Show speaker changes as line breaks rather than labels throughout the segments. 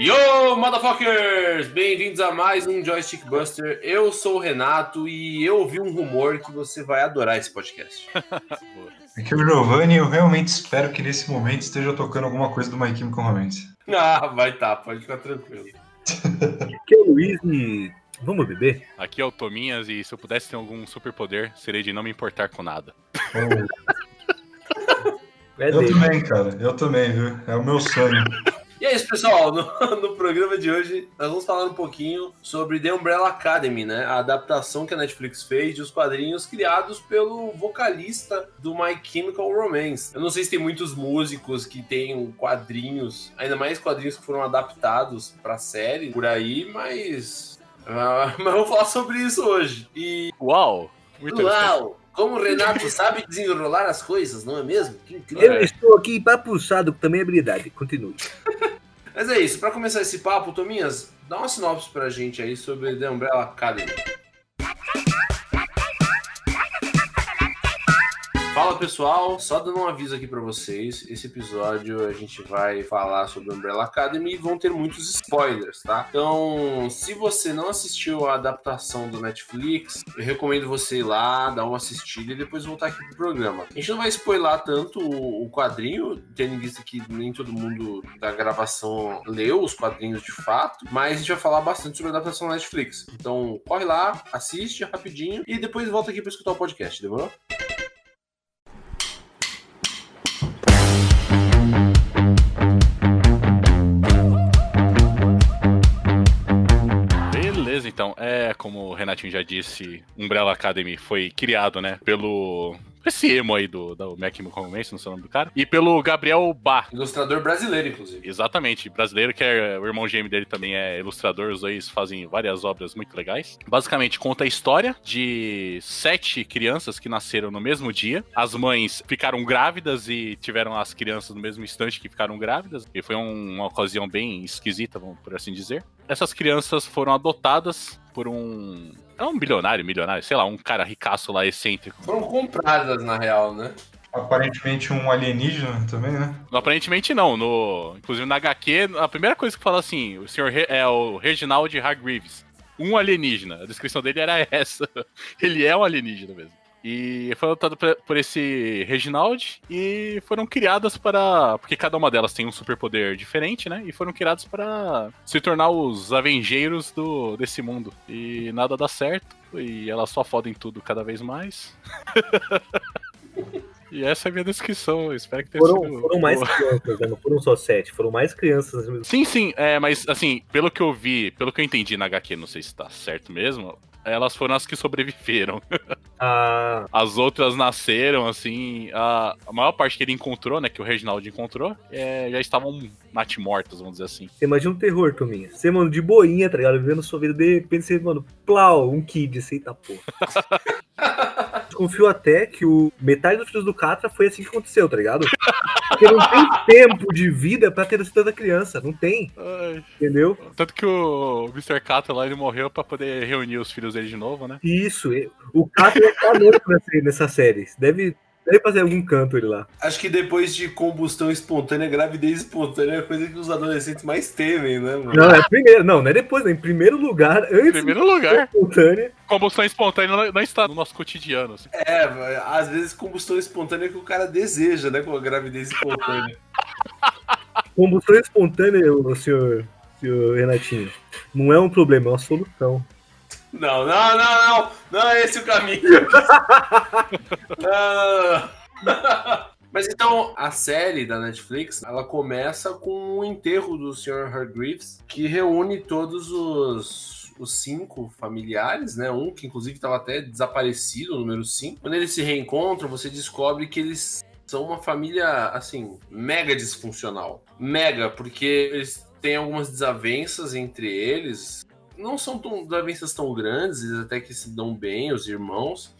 Yo, motherfuckers! Bem-vindos a mais um Joystick Buster. Eu sou o Renato e eu ouvi um rumor que você vai adorar esse podcast.
Aqui é o Giovanni e eu realmente espero que nesse momento esteja tocando alguma coisa do My Chemical Romance.
Ah, vai tá, pode ficar tranquilo.
Aqui é o Luiz e vamos beber?
Aqui é o Tominhas e se eu pudesse ter algum superpoder, seria de não me importar com nada.
É eu também, cara. Eu também, viu? É o meu sonho.
E é isso, pessoal. No, no, programa de hoje, nós vamos falar um pouquinho sobre The Umbrella Academy, né? A adaptação que a Netflix fez de os quadrinhos criados pelo vocalista do My Chemical Romance. Eu não sei se tem muitos músicos que tenham quadrinhos, ainda mais quadrinhos que foram adaptados pra série por aí, mas. Uh, mas vamos falar sobre isso hoje. E.
Uau! Muito
Uau! Como o Renato sabe desenrolar as coisas, não é mesmo? Que incrível.
Eu estou aqui papuçado, com também habilidade. Continue.
Mas é isso, para começar esse papo, Tominhas, dá uma sinopse pra gente aí sobre The Umbrella Academy. Fala pessoal, só dando um aviso aqui para vocês. Esse episódio a gente vai falar sobre Umbrella Academy e vão ter muitos spoilers, tá? Então, se você não assistiu a adaptação do Netflix, eu recomendo você ir lá, dar uma assistida e depois voltar aqui pro programa. A gente não vai spoiler tanto o quadrinho, tendo em vista que nem todo mundo da gravação leu os quadrinhos de fato, mas a gente vai falar bastante sobre a adaptação da Netflix. Então, corre lá, assiste rapidinho e depois volta aqui para escutar o podcast, demorou?
Então, é como o Renatinho já disse, Umbrella Academy foi criado, né, pelo esse emo aí do, do Mac Romance, não sei o nome do cara. E pelo Gabriel Bá.
Ilustrador brasileiro, inclusive.
Exatamente, brasileiro, que é o irmão gêmeo dele também é ilustrador. Os dois fazem várias obras muito legais. Basicamente, conta a história de sete crianças que nasceram no mesmo dia. As mães ficaram grávidas e tiveram as crianças no mesmo instante que ficaram grávidas. E foi um, uma ocasião bem esquisita, vamos por assim dizer. Essas crianças foram adotadas por um é um bilionário, milionário, sei lá, um cara ricaço lá, excêntrico.
Foram compradas, na real, né?
Aparentemente um alienígena também, né?
Aparentemente não. No, inclusive na HQ, a primeira coisa que fala assim, o senhor é o Reginald Hargreaves. Um alienígena. A descrição dele era essa. Ele é um alienígena mesmo. E foi adotado por esse Reginald e foram criadas para. Porque cada uma delas tem um superpoder diferente, né? E foram criadas para se tornar os avengeiros do, desse mundo. E nada dá certo. E elas só fodem tudo cada vez mais. E essa é a minha descrição, espero que tenha
foram, sido. Foram mais crianças, né? não foram só sete, foram mais crianças.
Sim, sim, é, mas assim, pelo que eu vi, pelo que eu entendi na HQ, não sei se tá certo mesmo, elas foram as que sobreviveram.
Ah.
As outras nasceram, assim. A, a maior parte que ele encontrou, né? Que o Reginaldo encontrou, é, já estavam natimortas, vamos dizer assim.
Você imagina um terror, Tominha. Você, mano, de boinha, tá ligado? Vivendo sua vida, de repente você, mano, plau, um kid, assim, tá porra. Confio até que o metade dos filhos do Catra foi assim que aconteceu, tá ligado? Porque não tem tempo de vida pra ter tanta criança. Não tem. Ai. Entendeu?
Tanto que o Mr. Catra lá ele morreu pra poder reunir os filhos dele de novo, né?
Isso. O Catra tá louco nessa série. Deve Deve fazer algum canto ele lá.
Acho que depois de combustão espontânea, gravidez espontânea é a coisa que os adolescentes mais temem, né, mano?
Não, é primeiro. Não, não é depois, né? Em primeiro lugar, antes.
Primeiro lugar.
Espontânea.
Combustão espontânea não está no nosso cotidiano. Assim.
É, às vezes combustão espontânea é que o cara deseja, né? Com a gravidez espontânea.
combustão espontânea, senhor, senhor Renatinho, não é um problema, é uma solução.
Não, não, não, não. Não é esse o caminho. Mas então, a série da Netflix, ela começa com o enterro do Sr. Hargreaves, que reúne todos os, os cinco familiares, né? Um que inclusive estava até desaparecido, o número 5. Quando eles se reencontram, você descobre que eles são uma família, assim, mega disfuncional. Mega, porque eles têm algumas desavenças entre eles não são tão, desavenças tão grandes, eles até que se dão bem, os irmãos.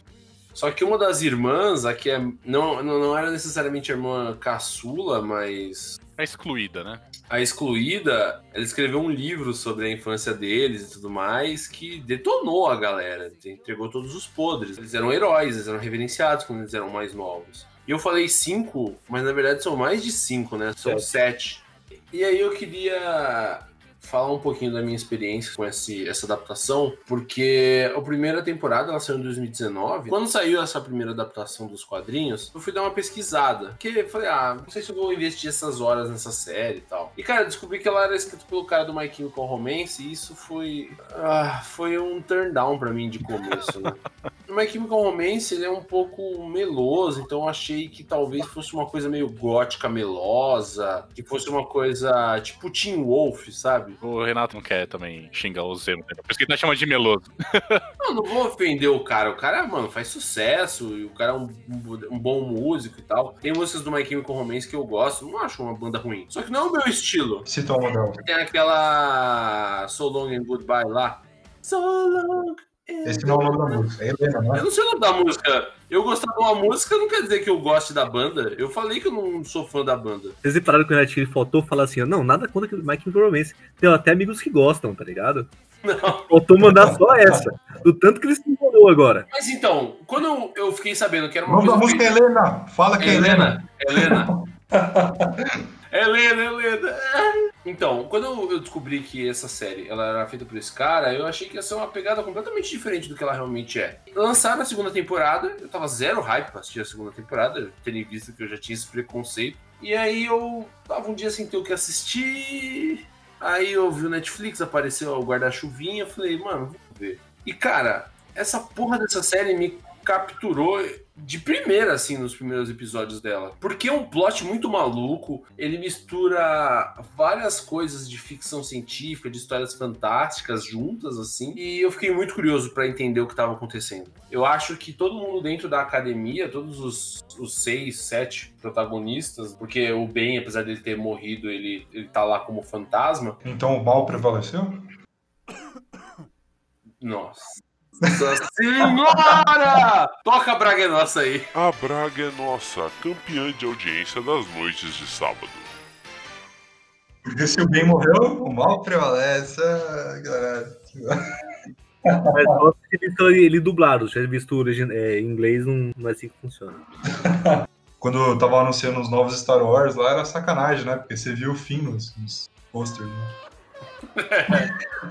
Só que uma das irmãs, a que é, não, não era necessariamente a irmã caçula, mas.
A excluída, né?
A excluída, ela escreveu um livro sobre a infância deles e tudo mais, que detonou a galera, entregou todos os podres. Eles eram heróis, eles eram reverenciados quando eles eram mais novos. E eu falei cinco, mas na verdade são mais de cinco, né? São sete. sete. E aí eu queria falar um pouquinho da minha experiência com esse, essa adaptação, porque a primeira temporada ela saiu em 2019. Quando saiu essa primeira adaptação dos quadrinhos, eu fui dar uma pesquisada. Porque falei, ah, não sei se eu vou investir essas horas nessa série e tal. E cara, descobri que ela era escrita pelo cara do My Chemical Romance e isso foi. Ah, foi um turn down pra mim de começo, né? O My Chemical Romance ele é um pouco meloso, então eu achei que talvez fosse uma coisa meio gótica melosa, que fosse uma coisa tipo Teen Wolf, sabe?
O Renato não quer também xingar o Zemo, por isso que ele tá chamando de meloso.
Não, não vou ofender o cara. O cara, mano, faz sucesso e o cara é um, um bom músico e tal. Tem músicas do My Chemical Romance que eu gosto, não acho uma banda ruim. Só que não é o meu estilo.
Cita uma delas.
Tem aquela So Long and Goodbye lá. So Long and
Esse não é o nome da música. É Helena, não é?
Eu não sei o nome da música. Eu gostar de uma música não quer dizer que eu goste da banda. Eu falei que eu não sou fã da banda.
Vocês repararam que o ele faltou falar assim, ó, não, nada contra que Mike Romance. Tem até amigos que gostam, tá ligado?
Não.
Faltou mandar só essa. Do tanto que ele se enrolou agora.
Mas então, quando eu, eu fiquei sabendo que era
O
uma
nome da
coisa
música é Helena. Fala que é Helena.
Helena. Helena, Helena. Então, quando eu- descobri que essa série ela era feita por esse cara, eu achei que ia ser uma pegada completamente diferente do que ela realmente é. Lançaram a segunda temporada, eu tava zero hype pra assistir a segunda temporada, tendo visto que eu já tinha esse preconceito. E aí eu tava um dia sem ter o que assistir. Aí eu vi o Netflix, apareceu o guarda-chuvinha, falei, mano, vamos ver. E cara, essa porra dessa série me capturou de primeira, assim, nos primeiros episódios dela. Porque é um plot muito maluco, ele mistura várias coisas de ficção científica, de histórias fantásticas juntas, assim, e eu fiquei muito curioso pra entender o que estava acontecendo. Eu acho que todo mundo dentro da academia, todos os, os seis, sete protagonistas, porque o Ben, apesar dele ter morrido, ele, ele tá lá como fantasma,
Então o mal prevaleceu?
nossa. Nossa senhora! Toca a Braga é nossa aí.
A Braga é nossa, campeã de audiência das noites de sábado.
Porque se o bem morreu, o mal prevalece. Galera.
Mas só visto ele dublado. Se visto o origi- é, em inglês, não, não é assim que funciona.
Quando eu tava anunciando os novos Star Wars lá, era sacanagem, né? Porque você viu o fim nos, nos posters. Né?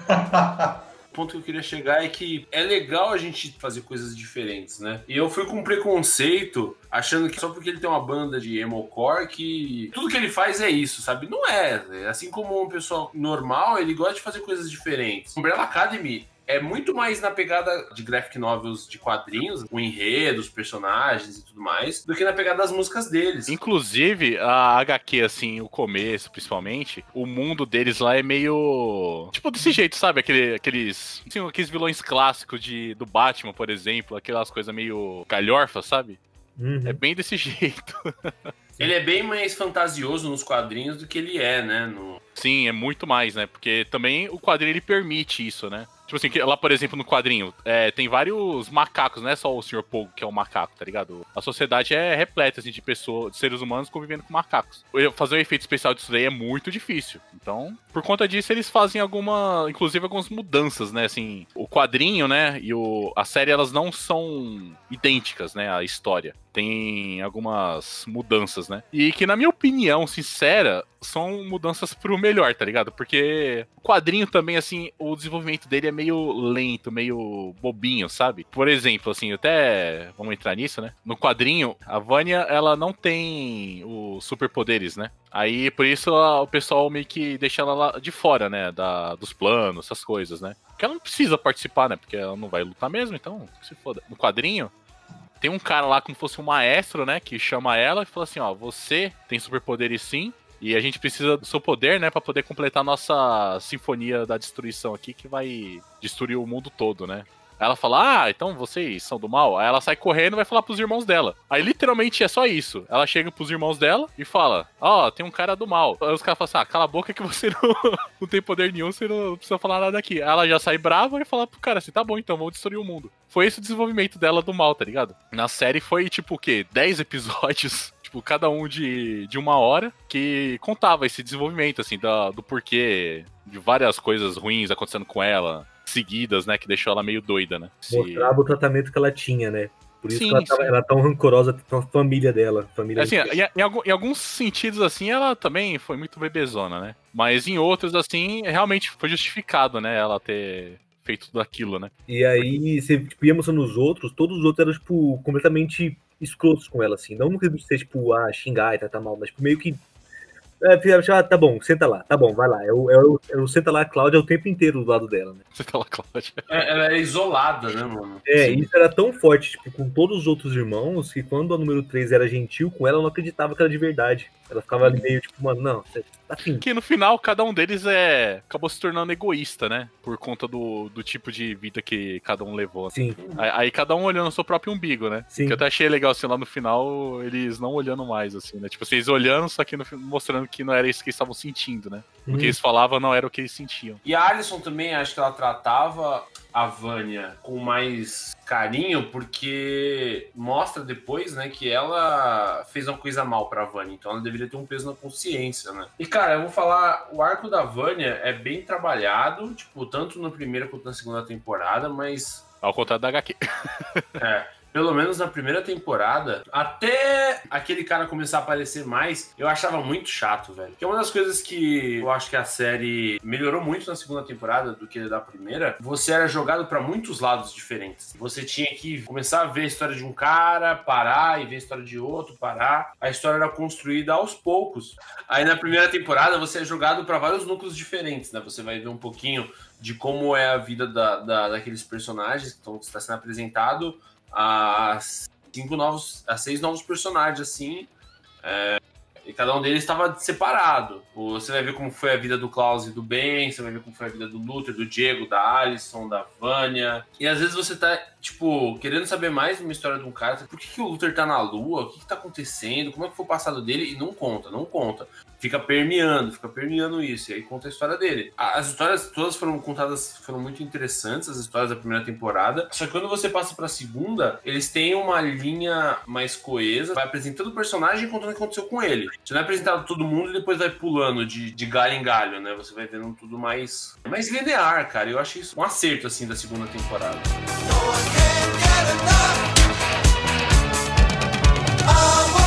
O ponto que eu queria chegar é que é legal a gente fazer coisas diferentes, né? E eu fui com preconceito, achando que só porque ele tem uma banda de emocore, que tudo que ele faz é isso, sabe? Não é. Assim como uma pessoa normal, ele gosta de fazer coisas diferentes. Umbrella Academy é muito mais na pegada de graphic novels de quadrinhos, o enredo, os personagens e tudo mais, do que na pegada das músicas deles.
Inclusive, a HQ, assim, o começo, principalmente, o mundo deles lá é meio. Tipo, desse jeito, sabe? Aquele, aqueles. Assim, aqueles vilões clássicos de, do Batman, por exemplo, aquelas coisas meio galhorfa, sabe?
Uhum.
É bem desse jeito.
Ele é bem mais fantasioso nos quadrinhos do que ele é, né? No...
Sim, é muito mais, né? Porque também o quadrinho ele permite isso, né? Tipo assim, lá, por exemplo, no quadrinho, é, tem vários macacos, não é só o Sr. Pogo que é um macaco, tá ligado? A sociedade é repleta, assim, de pessoas, de seres humanos convivendo com macacos. Fazer um efeito especial disso daí é muito difícil. Então, por conta disso, eles fazem alguma, inclusive algumas mudanças, né? Assim, o quadrinho, né, e o, a série, elas não são idênticas, né, a história. Tem algumas mudanças, né? E que, na minha opinião sincera, são mudanças pro melhor, tá ligado? Porque o quadrinho também, assim, o desenvolvimento dele é meio lento, meio bobinho, sabe? Por exemplo, assim, até vamos entrar nisso, né? No quadrinho, a Vânia, ela não tem os superpoderes, né? Aí, por isso, o pessoal meio que deixa ela lá de fora, né? Da, dos planos, essas coisas, né? Porque ela não precisa participar, né? Porque ela não vai lutar mesmo, então, se foda. No quadrinho, tem um cara lá como fosse um maestro, né? Que chama ela e fala assim: ó, você tem superpoderes sim. E a gente precisa do seu poder, né, Pra poder completar a nossa sinfonia da destruição aqui, que vai destruir o mundo todo, né? Ela fala, ah, então vocês são do mal? Aí ela sai correndo e vai falar pros irmãos dela. Aí literalmente é só isso. Ela chega pros irmãos dela e fala, ó, tem um cara do mal. Aí os caras falam assim, ah, cala a boca que você não, não tem poder nenhum, você não precisa falar nada aqui. Aí ela já sai brava e fala pro cara assim, tá bom, então vamos destruir o mundo. Foi esse o desenvolvimento dela do mal, tá ligado? Na série foi tipo o quê? 10 episódios tipo, cada um de, de uma hora, que contava esse desenvolvimento, assim, da, do porquê de várias coisas ruins acontecendo com ela, seguidas, né, que deixou ela meio doida, né? Se-
Mostrava o tratamento que ela tinha, né? Por isso
Sim,
que ela, tava,
sim.
ela é tão rancorosa com a família dela. Família
Assim, em, em em alguns sentidos, assim, ela também foi muito bebezona, né? Mas em outros, assim, realmente foi justificado, né? Ela ter feito tudo aquilo, né?
E aí, você tipo, ia mostrando os outros, todos os outros eram, tipo, completamente escrotos com ela, assim. Não no quesito de ser, tipo, ah, xingar e tratar mal, mas tipo, meio que. É, tipo, ah, tá bom, senta lá, tá bom, vai lá. É o, é o, é o senta lá, Cláudia o tempo inteiro do lado dela, né?
Tá lá, Cláudia.
É, Ela é isolada, né, mano?
É,
Sim.
isso era tão forte, tipo, com todos os outros irmãos, que quando a número 3 era gentil com ela, ela não acreditava que era de verdade. Ela ficava ali meio, tipo, mano, não, você tá afim.
Que no final, cada um deles é acabou se tornando egoísta, né? Por conta do, do tipo de vida que cada um levou.
Sim,
Aí, aí cada um olhando o seu próprio umbigo, né?
sim.
Que eu até achei legal, assim, lá no final, eles não olhando mais, assim, né? Tipo, vocês olhando, só que no mostrando que não era isso que eles estavam sentindo, né? O
Hum.
que eles falavam não era o que eles sentiam.
E a Alison também, acho que ela tratava a Vânia com mais carinho, porque mostra depois, né, que ela fez uma coisa mal pra Vânia, então ela deveria ter um peso na consciência, né? E, cara, eu vou falar, o arco da Vânia é bem trabalhado, tipo, tanto na primeira quanto na segunda temporada, mas
Ao contrário da HQ.
é, pelo menos na primeira temporada, até aquele cara começar a aparecer mais, eu achava muito chato, velho. Que é uma das coisas que eu acho que a série melhorou muito na segunda temporada do que da primeira. Você era jogado pra muitos lados diferentes. Você tinha que começar a ver a história de um cara, parar e ver a história de outro, parar. A história era construída aos poucos. Aí na primeira temporada você é jogado pra vários núcleos diferentes, né? Você vai ver um pouquinho de como é a vida da, da- daqueles personagens que estão- está sendo apresentado a cinco novos, a seis novos personagens assim, é, e cada um deles estava separado. Você vai ver como foi a vida do Klaus e do Ben, você vai ver como foi a vida do Luther, do Diego, da Alison, da Vânia. E às vezes você tá, tipo, querendo saber mais uma história de um cara. Por que, que o Luther tá na lua? O que, que tá acontecendo? Como é que foi o passado dele? E não conta, não conta fica permeando, fica permeando isso, e aí conta a história dele. As histórias todas foram contadas, foram muito interessantes, as histórias da primeira temporada, só que quando você passa pra segunda, eles têm uma linha mais coesa, vai apresentando o personagem e contando o que aconteceu com ele. Você não é apresentado todo mundo e depois vai pulando de, de galho em galho, né? Você vai vendo tudo mais, mais linear, cara. Eu achei isso um acerto, assim, da segunda temporada.
que eu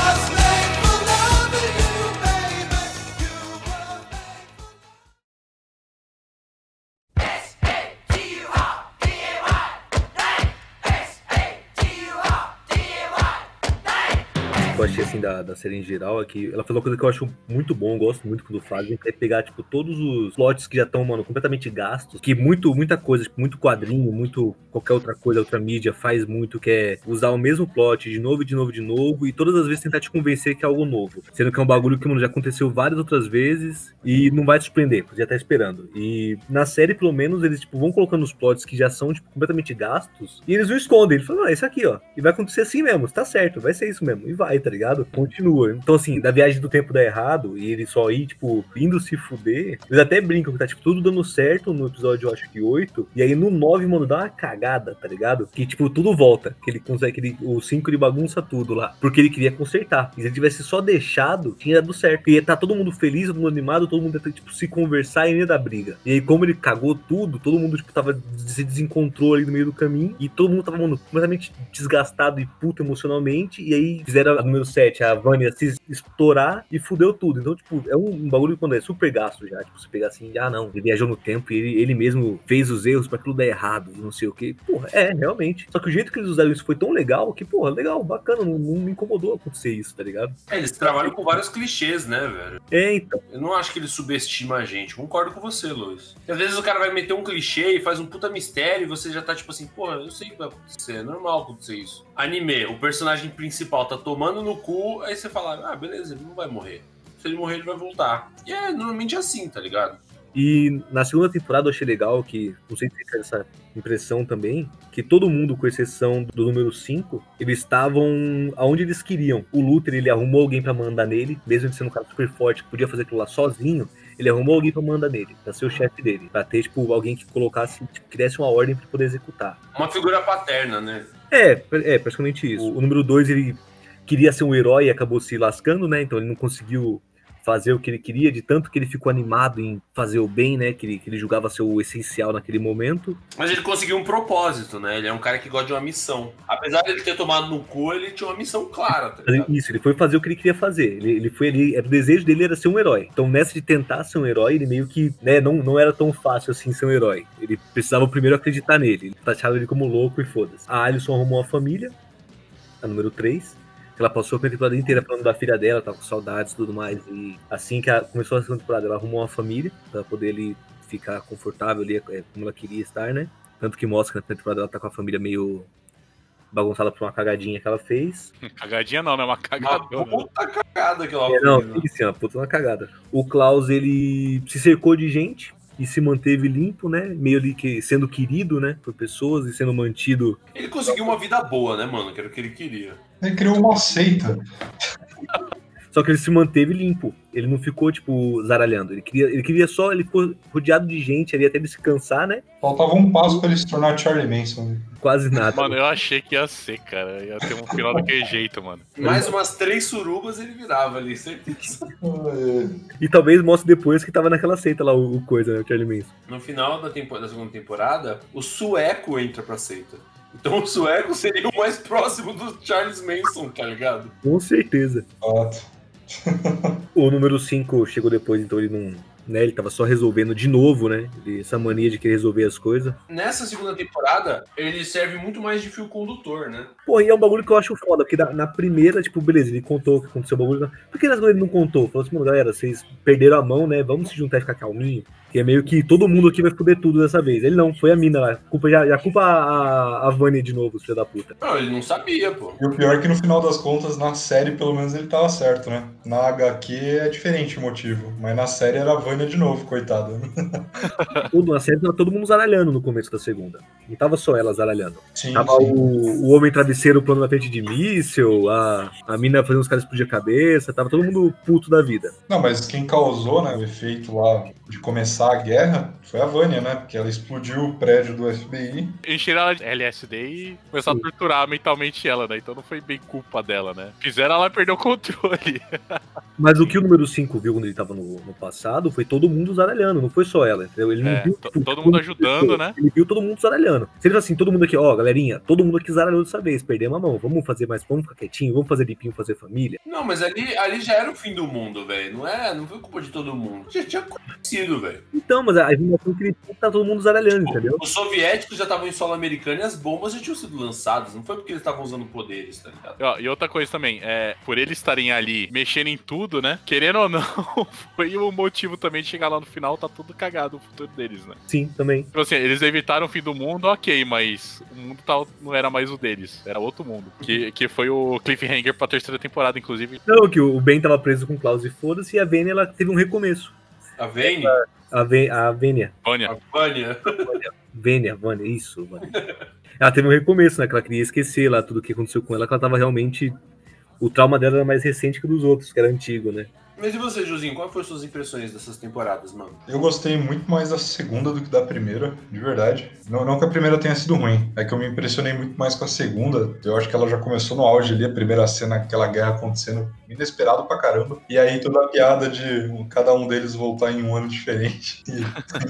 achei assim da, da série em geral é que ela falou uma coisa que eu acho muito bom, gosto muito quando fazem, é pegar, tipo, todos os plots que já estão, mano, completamente gastos, que muito, muita coisa, tipo, muito quadrinho, muito qualquer outra coisa, outra mídia faz muito, que é usar o mesmo plot de novo, de novo, de novo, e todas as vezes tentar te convencer que é algo novo. Sendo que é um bagulho que, mano, já aconteceu várias outras vezes e não vai te surpreender, porque já tá esperando. E na série, pelo menos, eles, tipo, vão colocando os plots que já são, tipo, completamente gastos, e eles o escondem. Eles falam, ah, isso aqui, ó. E vai acontecer assim mesmo, tá certo, vai ser isso mesmo. E vai, tá ligado? Continua. Então, assim, da viagem do tempo dar errado, e ele só ir, tipo, indo se fuder, eles até brincam que tá, tipo, tudo dando certo no episódio, eu acho que 8, e aí no 9, mano, dá uma cagada, tá ligado? Que, tipo, tudo volta. Que ele consegue, que ele, o 5 ele bagunça tudo lá, porque ele queria consertar. E se ele tivesse só deixado, tinha dado certo. Ia tá todo mundo feliz, todo mundo animado, todo mundo ia tipo, se conversar e ia dar briga. E aí, como ele cagou tudo, todo mundo, tipo, tava, se desencontrou ali no meio do caminho, e todo mundo tava, mano, completamente desgastado e puto emocionalmente, e aí fizeram a número 7, a Vânia se estourar e fudeu tudo. Então, tipo, é um bagulho quando é super gasto já. Tipo, você pegar assim, ah, não, ele viajou no tempo e ele, ele mesmo fez os erros pra aquilo dar errado, não sei o que. Porra, é, realmente. Só que o jeito que eles usaram isso foi tão legal que, porra, legal, bacana, não, não me incomodou acontecer isso, tá ligado?
É, eles trabalham com vários clichês, né, velho?
É, então.
Eu não acho que ele subestima a gente. Concordo com você, Luiz. Às vezes o cara vai meter um clichê e faz um puta mistério e você já tá tipo assim, porra, eu sei o que vai acontecer. É normal acontecer isso. Anime, o personagem principal tá tomando no cu, aí você fala, ah, beleza, ele não vai morrer. Se ele morrer, ele vai voltar. E é normalmente assim, tá ligado?
E na segunda temporada eu achei legal que, não sei se você teve essa impressão também, que todo mundo, com exceção do número 5, eles estavam aonde eles queriam. O Luther, ele arrumou alguém pra mandar nele, mesmo ele sendo um cara super forte, que podia fazer aquilo lá sozinho, ele arrumou alguém pra mandar nele, pra ser o chefe dele, pra ter, tipo, alguém que colocasse, tipo, que desse uma ordem pra poder executar.
Uma figura paterna, né?
É, é, praticamente isso. O, o número 2, ele queria ser um herói e acabou se lascando, né? Então ele não conseguiu fazer o que ele queria, de tanto que ele ficou animado em fazer o bem, né? Que ele, que ele julgava ser o essencial naquele momento.
Mas ele conseguiu um propósito, né? Ele é um cara que gosta de uma missão. Apesar de ele ter tomado no cu, ele tinha uma missão clara, tá?
Isso, ele foi fazer o que ele queria fazer. Ele, ele foi ali, o desejo dele era ser um herói. Então, nessa de tentar ser um herói, ele meio que, né, não, não era tão fácil assim ser um herói. Ele precisava primeiro acreditar nele. Ele taxava ele como louco e foda-se. A Alison arrumou uma família, a número 3. Ela passou a temporada inteira falando da filha dela, tava com saudades e tudo mais. E assim que ela começou a segunda temporada, ela arrumou uma família pra poder ali ficar confortável ali, é, como ela queria estar, né? Tanto que mostra que na primeira temporada ela tá com a família meio bagunçada por uma cagadinha que ela fez.
Cagadinha não, né? Uma
Uma
cagadona.
puta cagada que ela
É, não,
fez, né?
sim, sim, uma puta uma cagada. O Klaus, ele se cercou de gente e se manteve limpo, né? Meio ali que sendo querido, né? Por pessoas e sendo mantido.
Ele conseguiu uma vida boa, né, mano? Que era o que ele queria.
Ele criou uma seita.
Só que ele se manteve limpo. Ele não ficou, tipo, zaralhando. Ele queria, ele queria só, ele ficou rodeado de gente ali até ele se cansar, né?
Faltava um passo pra ele se tornar Charlie Manson. né?
Quase nada.
Mano, eu achei que ia ser, cara. Ia ter um final daquele jeito, mano.
Mais umas três surubas ele virava ali, certeza.
E talvez mostre depois que tava naquela seita lá, o, o coisa, né? O Charlie Manson.
No final da, tempo- da segunda temporada, o sueco entra pra seita. Então o sueco seria o mais próximo do Charles Manson, tá ligado?
Com certeza.
Fato.
O número 5 chegou depois, então ele não. Né, ele tava só resolvendo de novo, né? Essa mania de querer resolver as coisas.
Nessa segunda temporada, ele serve muito mais de fio condutor, né?
Pô, e é um bagulho que eu acho foda, porque na, na primeira, tipo, beleza, ele contou o que aconteceu o bagulho. Por que na segunda ele não contou? Falou assim, mano, galera, vocês perderam a mão, né? Vamos se juntar e ficar calminho. Que é meio que todo mundo aqui vai foder tudo dessa vez. Ele não, foi a mina lá. Culpa, já, já culpa a, a Vânia de novo, filho da puta.
Não, ele não sabia, pô.
E o pior é que no final das contas, na série, pelo menos, ele tava certo, né? Na HQ é diferente o motivo. Mas na série era a Vânia de novo, coitada.
Tudo, na série tava todo mundo zaralhando no começo da segunda. Não tava só ela zaralhando.
Sim,
Tava
sim.
o, o homem travesseiro plano na frente de míssil, a, a mina fazendo os caras explodir a cabeça, tava todo mundo puto da vida.
Não, mas quem causou né, o efeito lá de começar a guerra foi a Vânia, né? Porque ela explodiu o prédio do FBI.
Encheram ela de LSD e começaram a torturar mentalmente ela, né? Então não foi bem culpa dela, né? Fizeram ela perder o controle.
Mas o que o número 5 viu quando ele tava no, no passado foi todo mundo zaralhando, não foi só ela, entendeu? Ele não
É,
viu.
to- todo mundo ajudando,
pessoa.
né?
Ele viu todo mundo zaralhando. Se ele assim, todo mundo aqui, ó, galerinha, todo mundo aqui zaralhou dessa vez, perdemos a mão, vamos fazer mais, vamos ficar quietinho, vamos fazer limpinho, fazer família.
Não, mas ali, ali já era o fim do mundo, velho. Não é, não foi culpa de todo mundo. Já tinha acontecido, velho.
Então, mas a informação que ele tem tá todo mundo zaralhando, entendeu?
Os soviéticos já estavam em solo americano e as bombas já tinham sido lançadas. Não foi porque eles estavam usando poderes, tá ligado?
Ó, E outra coisa também, é, por eles estarem ali mexendo em tudo, né? Querendo ou não, foi o motivo também de chegar lá no final, tá tudo cagado o futuro deles, né?
Sim, também.
Tipo assim, eles evitaram o fim do mundo, ok, mas o mundo tá- não era mais o deles, era outro mundo. Que, que foi o cliffhanger pra terceira temporada, inclusive.
Não, que o Ben tava preso com o Klaus e foda-se, e a Vênia, ela teve um recomeço.
A Vane,
A, Ven a Vênia.
Vânia,
a Vânia.
Vênia, Vânia, isso, Vânia. Ela teve um recomeço, né? Que ela queria esquecer lá tudo que aconteceu com ela, que ela tava realmente. O trauma dela era mais recente que o dos outros, que era antigo, né?
Mas e você, Josinho? Quais foram suas impressões dessas temporadas, mano?
Eu gostei muito mais da segunda do que da primeira, de verdade. Não, não que a primeira tenha sido ruim, é que eu me impressionei muito mais com a segunda. Eu acho que ela já começou no auge ali, a primeira cena, aquela guerra acontecendo, inesperado pra caramba. E aí toda a piada de cada um deles voltar em um ano diferente e,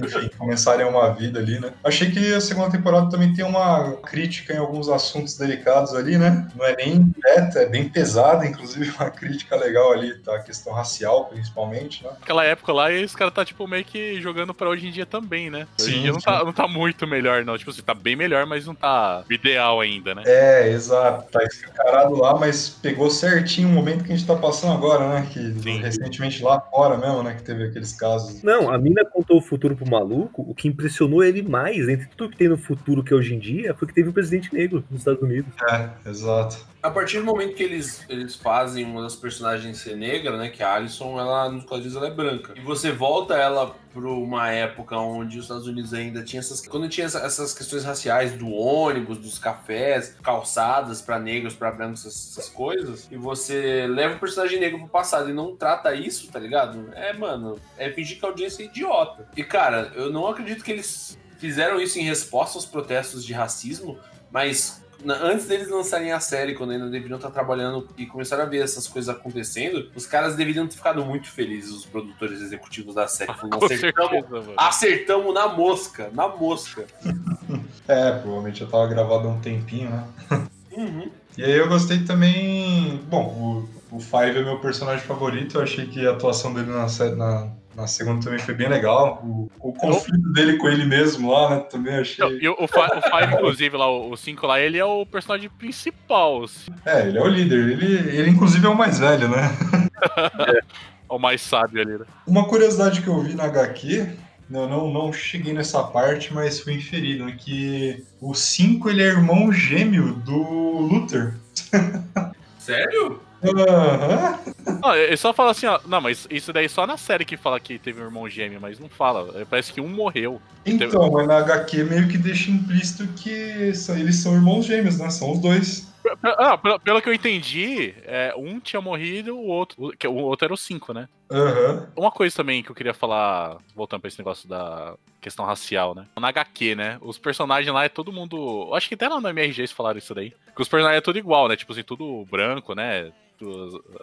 enfim, começarem uma vida ali, né? Achei que a segunda temporada também tem uma crítica em alguns assuntos delicados ali, né? Não é nem direta, é bem pesada, inclusive uma crítica legal ali, tá? A questão racial, principalmente, né?
naquela época lá, e os caras tá, tipo, meio que jogando pra hoje em dia também, né? Hoje em
Sim,
dia não
sim.
tá, não tá muito melhor, não. Tipo assim, tá bem melhor, mas não tá ideal ainda, né?
É, exato. Tá escancarado lá, mas pegou certinho o momento que a gente tá passando agora, né? Que
Sim.
recentemente lá fora mesmo, né? Que teve aqueles casos.
Não, a mina contou o futuro pro maluco. O que impressionou ele mais, entre tudo que tem no futuro que é hoje em dia, foi que teve um presidente negro nos Estados Unidos.
É, exato.
A partir do momento que eles, eles fazem uma das personagens ser negra, né? Que é a Alison, ela nos quadrinhos ela é branca. E você volta ela para uma época onde os Estados Unidos ainda tinha essas. Quando tinha essa- essas questões raciais do ônibus, dos cafés, calçadas para negros, para brancos, essas, coisas. E você leva o personagem negro pro passado e não trata isso, tá ligado? É, mano, é fingir que a audiência é idiota. E, cara, eu não acredito que eles fizeram isso em resposta aos protestos de racismo, mas antes deles lançarem a série, quando ainda deveriam estar trabalhando e começaram a ver essas coisas acontecendo, os caras deveriam ter ficado muito felizes, os produtores executivos da série. Falando, acertamos,
certeza,
acertamos na mosca, na mosca.
É, provavelmente já tava gravado há um tempinho, né?
Uhum.
E aí eu gostei também. Bom, o, o Five é meu personagem favorito. Eu achei que a atuação dele na, na, na segunda também foi bem legal. O, o conflito dele com ele mesmo lá, né? Também achei.
Então, e o, o, Fi- o Five, inclusive, lá, o 5 lá, ele é o personagem principal. assim,
É, ele é o líder. Ele, ele inclusive é o mais velho, né?
o mais sábio ali, né?
Uma curiosidade que eu vi na HQ, eu não, não cheguei nessa parte, mas foi inferido, é que o 5 ele é irmão gêmeo do Luther.
Sério?
Aham.
Não, ele só fala assim, ó. Não, mas isso daí só na série que fala que teve um irmão gêmeo, mas não fala. É, Parece que um morreu.
Então, mas na HQ meio que deixa implícito que eles são irmãos gêmeos, né? São os dois.
Ah, pelo, pelo que eu entendi, é, um tinha morrido, o outro. O, o outro era o 5, né?
Aham.
Uma coisa também que eu queria falar, voltando pra esse negócio da questão racial, né? Na HQ, né? Os personagens lá é todo mundo. eu Acho que até lá no MRG eles falaram isso daí. Que os personagens é tudo igual, né? Tipo assim, tudo branco, né?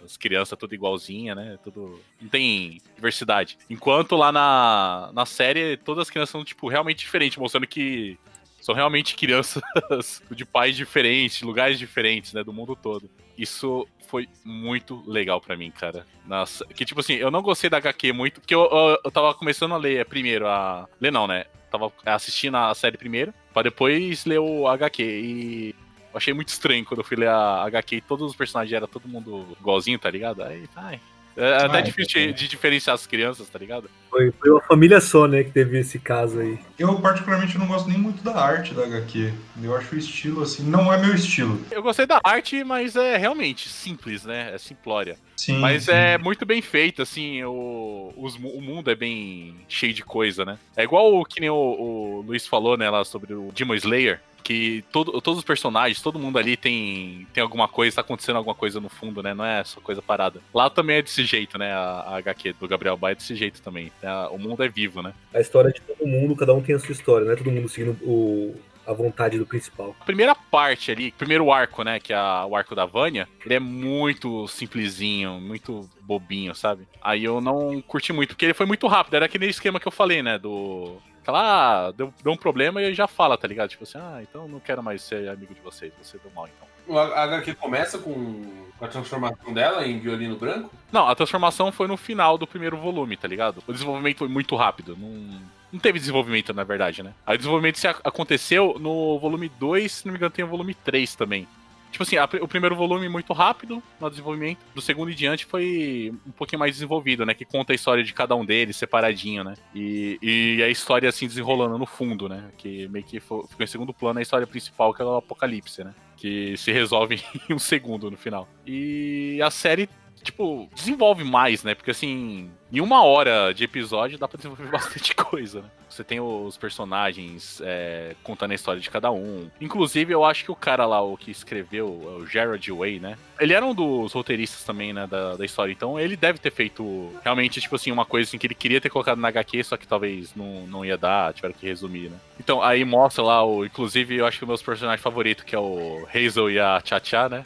As crianças tudo igualzinha, né? Tudo. Não tem diversidade. Enquanto lá na, na série, todas as crianças são, tipo, realmente diferentes, mostrando que são realmente crianças de pais diferentes, lugares diferentes, né? Do mundo todo. Isso foi muito legal pra mim, cara. Nossa, que tipo assim, eu não gostei da HQ muito, porque eu, eu, eu tava começando a ler primeiro a. Ler não, né? Tava assistindo a série primeiro, pra depois ler o HQ. E eu achei muito estranho quando eu fui ler a HQ e todos os personagens eram todo mundo igualzinho, tá ligado? Aí, ai. É até
Ah,
difícil
entendi.
de, diferenciar as crianças, tá ligado?
Foi, foi uma família só, né, que teve esse caso aí.
Eu, particularmente, não gosto nem muito da arte da HQ. Eu acho o estilo, assim, não é meu estilo.
Eu gostei da arte, mas é realmente simples, né? É simplória.
Sim.
Mas
sim.
é muito bem feito, assim, o, os o mundo é bem cheio de coisa, né? É igual o que nem o, o Luiz falou, né, lá sobre o Demon Slayer, que todo, todos os personagens, todo mundo ali tem, tem alguma coisa, tá acontecendo alguma coisa no fundo, né? Não é só coisa parada. Lá também é desse jeito, né? A, a HQ do Gabriel Ba é desse jeito também. É, o mundo é vivo, né?
A história de todo mundo, cada um tem a sua história, não é todo mundo seguindo o, a vontade do principal.
A primeira parte ali, primeiro arco, né, que é o arco da Vânia, ele é muito simplesinho, muito bobinho, sabe? Aí eu não curti muito, porque ele foi muito rápido, era aquele esquema que eu falei, né, do... Aquela, ah, deu, deu um problema e já fala, tá ligado? Tipo assim, ah, então não quero mais ser amigo de vocês, você deu mal, então.
O HQ começa com a transformação dela em violino branco?
Não, a transformação foi no final do primeiro volume, tá ligado? O desenvolvimento foi muito rápido, não... Não teve desenvolvimento, na verdade, né? Aí o desenvolvimento se ac- aconteceu no volume 2, se não me engano, tem o volume 3 também. Tipo assim, a o primeiro volume muito rápido no desenvolvimento, do segundo em diante foi um pouquinho mais desenvolvido, né? Que conta a história de cada um deles separadinho, né? E, e a história assim desenrolando no fundo, né? Que meio que fo- ficou em segundo plano a história principal, que é o Apocalipse, né? Que se resolve em um segundo no final. E a série tipo, desenvolve mais, né? Porque assim, em uma hora de episódio dá pra desenvolver bastante coisa, né? Você tem os personagens é, contando a história de cada um. Inclusive, eu acho que o cara lá, o que escreveu, o Gerard Way, né? Ele era um dos roteiristas também, né, da, da história. Então, ele deve ter feito realmente, tipo assim, uma coisa assim, que ele queria ter colocado na HQ, só que talvez não, não ia dar, tiveram que resumir, né? Então, aí mostra lá, o, inclusive, eu acho que o meu personagem favorito, que é o Hazel e a Tchatcha, né?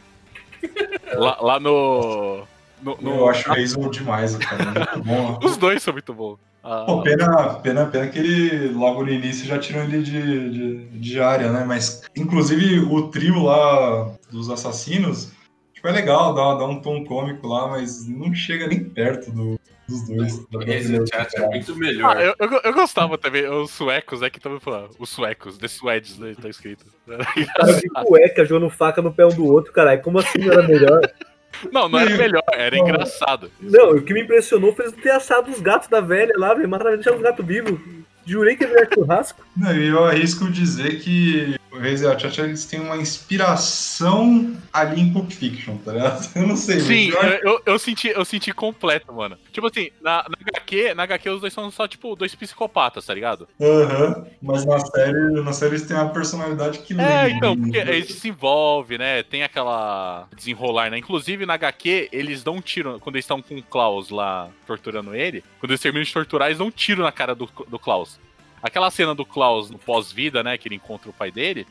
lá, lá no... no, no-
Eu acho o Hazel demais, cara. Muito bom.
Os dois são muito bons. Ah,
Pô, pena, pena, pena que ele logo no início já tirou ele de, de, de área, né? Mas, inclusive, o trio lá dos assassinos, tipo, é legal, dá, dá um tom cômico lá, mas não chega nem perto do, dos dois.
Esse chat é muito melhor.
Ah, eu, eu, eu gostava também, os suecos, é que também falando, os suecos, The Swedes, né, tá escrito.
Cara de cueca jogando faca no pé um do outro, caralho. Como assim não era melhor?
Não, não era melhor, era engraçado.
Não, o que me impressionou foi eles ter assado os gatos da velha lá, velho. Mataram os gatos vivos. Jurei que era churrasco.
Não, e eu arrisco dizer que o Reis e a Tchatcha, eles têm uma inspiração ali em Pulp Fiction, tá ligado? Eu não sei.
Sim,
eu acho-
eu, eu, senti, eu senti completo, mano. Tipo assim, na, na HQ, na HQ os dois são só, tipo, dois psicopatas, tá ligado?
Aham, mas na série, na série eles têm uma personalidade que
É,
lembra.
então, porque eles se envolvem, né? Tem aquela desenrolar, né? Inclusive na HQ, eles dão um tiro, quando eles estão com o Klaus lá torturando ele, quando eles terminam de torturar, eles dão um tiro na cara do, do Klaus. Aquela cena do Klaus no pós-vida, né? Que ele encontra o pai dele.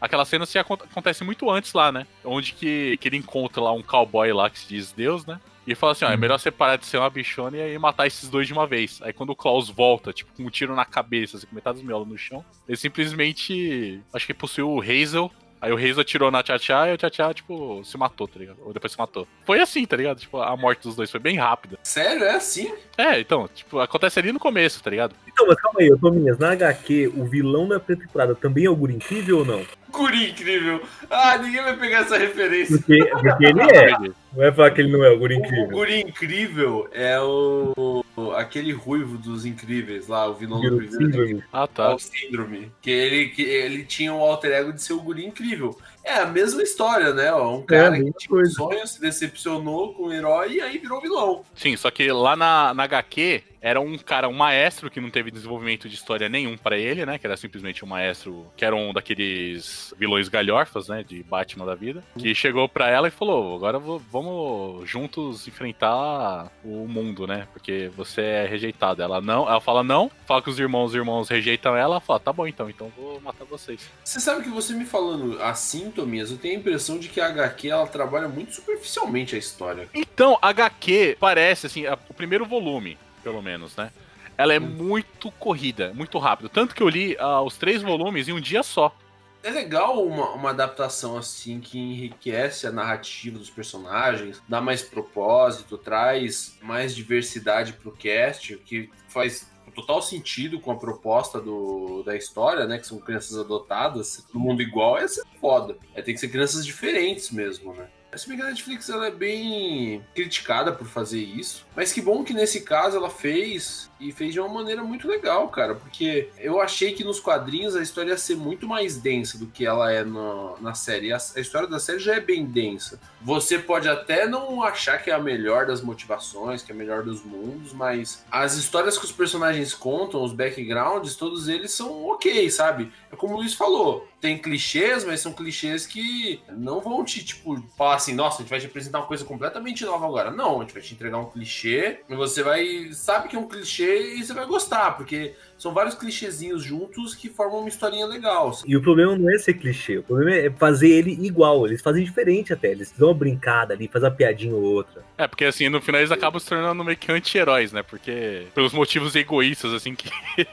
aquela cena se acon- acontece muito antes lá, né? Onde que, que ele encontra lá um cowboy lá que se diz Deus, né? E fala assim, ó, é
Uhum.
melhor você parar de ser uma bichona e aí matar esses dois de uma vez. Aí quando o Klaus volta, tipo, com um tiro na cabeça, assim, com metade dos miolos no chão, ele simplesmente, acho que possuiu o Hazel, aí o Hazel atirou na Tchá-Tchá e o Tchá-Tchá, tipo, se matou, tá ligado? Ou depois se matou. Foi assim, tá ligado? Tipo, a morte dos dois foi bem rápida.
Sério, é assim?
É, então, tipo, acontece ali no começo, tá ligado?
Então, mas calma aí, ô Tominhas, na HQ, o vilão da primeira temporada também é o Guri Incrível ou não?
Guri incrível. Ah, ninguém vai pegar essa referência.
Porque, porque ele é. Não é falar que ele não é o Guri
O
Incrível.
Guri incrível é o aquele ruivo dos incríveis lá, o vilão do.
Síndrome.
Ah,
É
tá.
o síndrome. Que ele, que ele tinha o alter ego de ser o guri incrível. É a mesma história, né? Um cara
a
que tinha um
coisa.
sonho, se decepcionou com o herói e aí virou vilão.
Sim, só que lá na, na HQ era um cara, um maestro que não teve desenvolvimento de história nenhum pra ele, né? Que era simplesmente um maestro que era um daqueles vilões galhorfas, né? De Batman da vida. Que chegou pra ela e falou: agora vamos juntos enfrentar o mundo, né? Porque você é rejeitada. Ela não, ela fala não, fala que os irmãos, os irmãos rejeitam ela, ela fala: tá bom então, então vou matar vocês.
Você sabe que você me falando assim, Tomias, eu tenho a impressão de que a HQ ela trabalha muito superficialmente a história.
Então, HQ parece, assim, o primeiro volume, pelo menos, né? Ela é muito corrida, muito rápido. Tanto que eu li ah, os três volumes em um dia só.
É legal uma, uma adaptação assim que enriquece a narrativa dos personagens, dá mais propósito, traz mais diversidade pro cast, o que faz total sentido com a proposta do, da história, né? Que são crianças adotadas, todo mundo igual, é ser foda. É, tem que ser crianças diferentes mesmo, né? Se bem que a Netflix ela é bem criticada por fazer isso, mas que bom que nesse caso ela fez e fez de uma maneira muito legal, cara, porque eu achei que nos quadrinhos a história ia ser muito mais densa do que ela é no- na série. A, a história da série já é bem densa. Você pode até não achar que é a melhor das motivações, que é a melhor dos mundos, mas as histórias que os personagens contam, os backgrounds, todos eles são ok, sabe? É como o Luiz falou, tem clichês, mas são clichês que não vão te, tipo, falar assim, nossa, a gente vai te apresentar uma coisa completamente nova agora. Não, a gente vai te entregar um clichê, e você vai. sabe que é um clichê e você vai gostar, porque são vários clichêzinhos juntos que formam uma historinha legal.
E o problema não é ser clichê, o problema é fazer ele igual. Eles fazem diferente até. Eles dão uma brincada ali, fazem uma piadinha ou outra.
É, porque assim, no final eles acabam se tornando meio que anti-heróis, né? Porque pelos motivos egoístas, assim, que,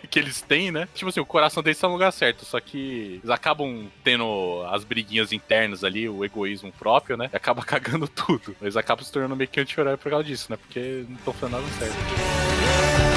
que eles têm, né? Tipo assim, o coração deles tá no lugar certo, só que eles acabam tendo as briguinhas internas ali, o egoísmo próprio, né? E acaba cagando tudo. Eles acabam se tornando meio que anti-herói por causa disso, né? Porque não estão fazendo nada certo.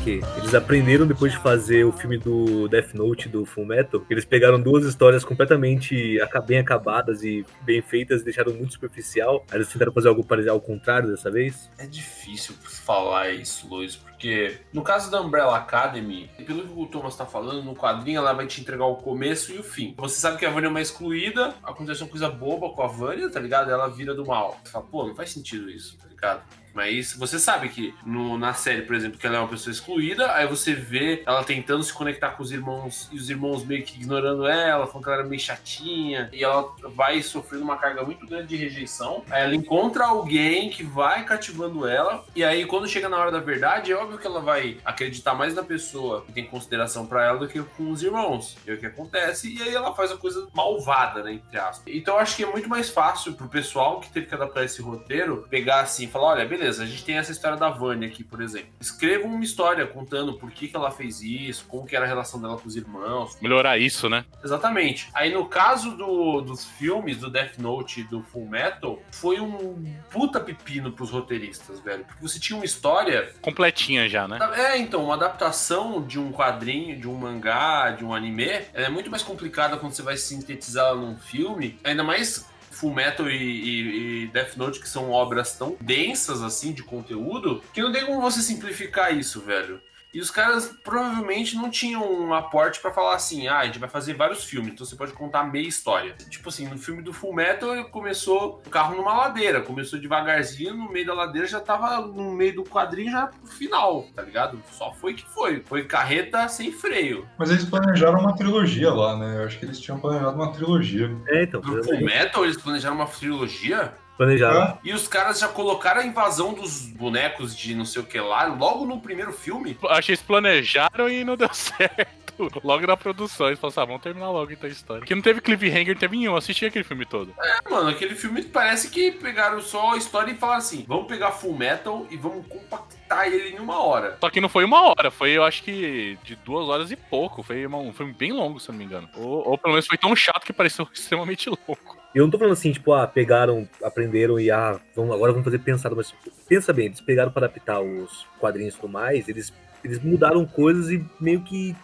HQ, eles aprenderam depois de fazer o filme do Death Note do Full Metal? Eles pegaram duas histórias completamente bem acabadas e bem feitas, deixaram muito superficial. Aí eles tentaram fazer algo parecido ao contrário dessa vez?
É difícil falar isso, Luiz, porque no caso da Umbrella Academy, pelo que o Thomas tá falando, no quadrinho ela vai te entregar o começo e o fim. Você sabe que a Vânia é uma excluída, aconteceu uma coisa boba com a Vânia, tá ligado? Ela vira do mal. Você fala, pô, não faz sentido isso, ligado? Mas você sabe que no- na série, por exemplo, que ela é uma pessoa excluída, aí você vê ela tentando se conectar com os irmãos e os irmãos meio que ignorando ela, falando que ela era meio chatinha, e ela vai sofrendo uma carga muito grande de rejeição. Aí ela encontra alguém que vai cativando ela, e aí quando chega na hora da verdade, é óbvio que ela vai acreditar mais na pessoa que tem consideração pra ela do que com os irmãos. É o que acontece, e aí ela faz a coisa malvada, né, entre aspas. Então eu acho que é muito mais fácil pro pessoal que teve que adaptar esse roteiro pegar assim falar: olha, beleza, a gente tem essa história da Vânia aqui, por exemplo. Escreva uma história contando por que, que ela fez isso, como que era a relação dela com os irmãos.
Melhorar isso, né?
Exatamente. Aí no caso do- dos filmes, do Death Note e do Full Metal, foi um puta pepino pros roteiristas, velho. Porque você tinha uma história
Completinha já, né?
é, então, uma adaptação de um quadrinho, de um mangá, de um anime, ela é muito mais complicada quando você vai sintetizar ela num filme, ainda mais Full Metal e, e- e Death Note, que são obras tão densas assim de conteúdo, que não tem como você simplificar isso, velho. E os caras provavelmente não tinham um aporte pra falar assim: ah, a gente vai fazer vários filmes, então você pode contar meia história. Tipo assim, no filme do Full Metal ele começou o carro numa ladeira, começou devagarzinho, no meio da ladeira já tava no meio do quadrinho já pro final, tá ligado? Só foi que foi. Foi carreta sem freio.
Mas eles planejaram uma trilogia lá, né? Eu acho que eles tinham planejado uma trilogia.
É, então,
Do Full Metal eles planejaram uma trilogia
planejaram.
Ah,
e os caras já colocaram a invasão dos bonecos de não sei o que lá logo no primeiro filme.
Achei que eles planejaram e não deu certo. Logo na produção, eles falaram, ah, vamos terminar logo então a história. Porque não teve cliffhanger, não teve nenhum. Eu assisti aquele filme todo.
É, mano, aquele filme parece que pegaram só a história e falaram assim: vamos pegar Full Metal e vamos compactar ele em uma hora.
Só que não foi uma hora, foi eu acho que de duas horas e pouco. Foi um filme bem longo, se eu não me engano. Ou, ou pelo menos foi tão chato que pareceu extremamente louco.
Eu não tô falando assim, tipo, ah, pegaram, aprenderam e ah, vamos, agora vamos fazer pensado, mas tipo, pensa bem, eles pegaram para adaptar os quadrinhos e tudo mais, eles, eles mudaram coisas e meio que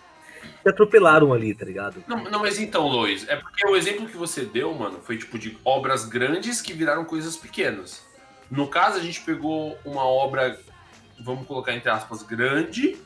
se atropelaram ali, tá ligado?
Não, não, mas então, Lois, é porque o exemplo que você deu, mano, foi tipo de obras grandes que viraram coisas pequenas. No caso, a gente pegou uma obra, vamos colocar entre aspas, grande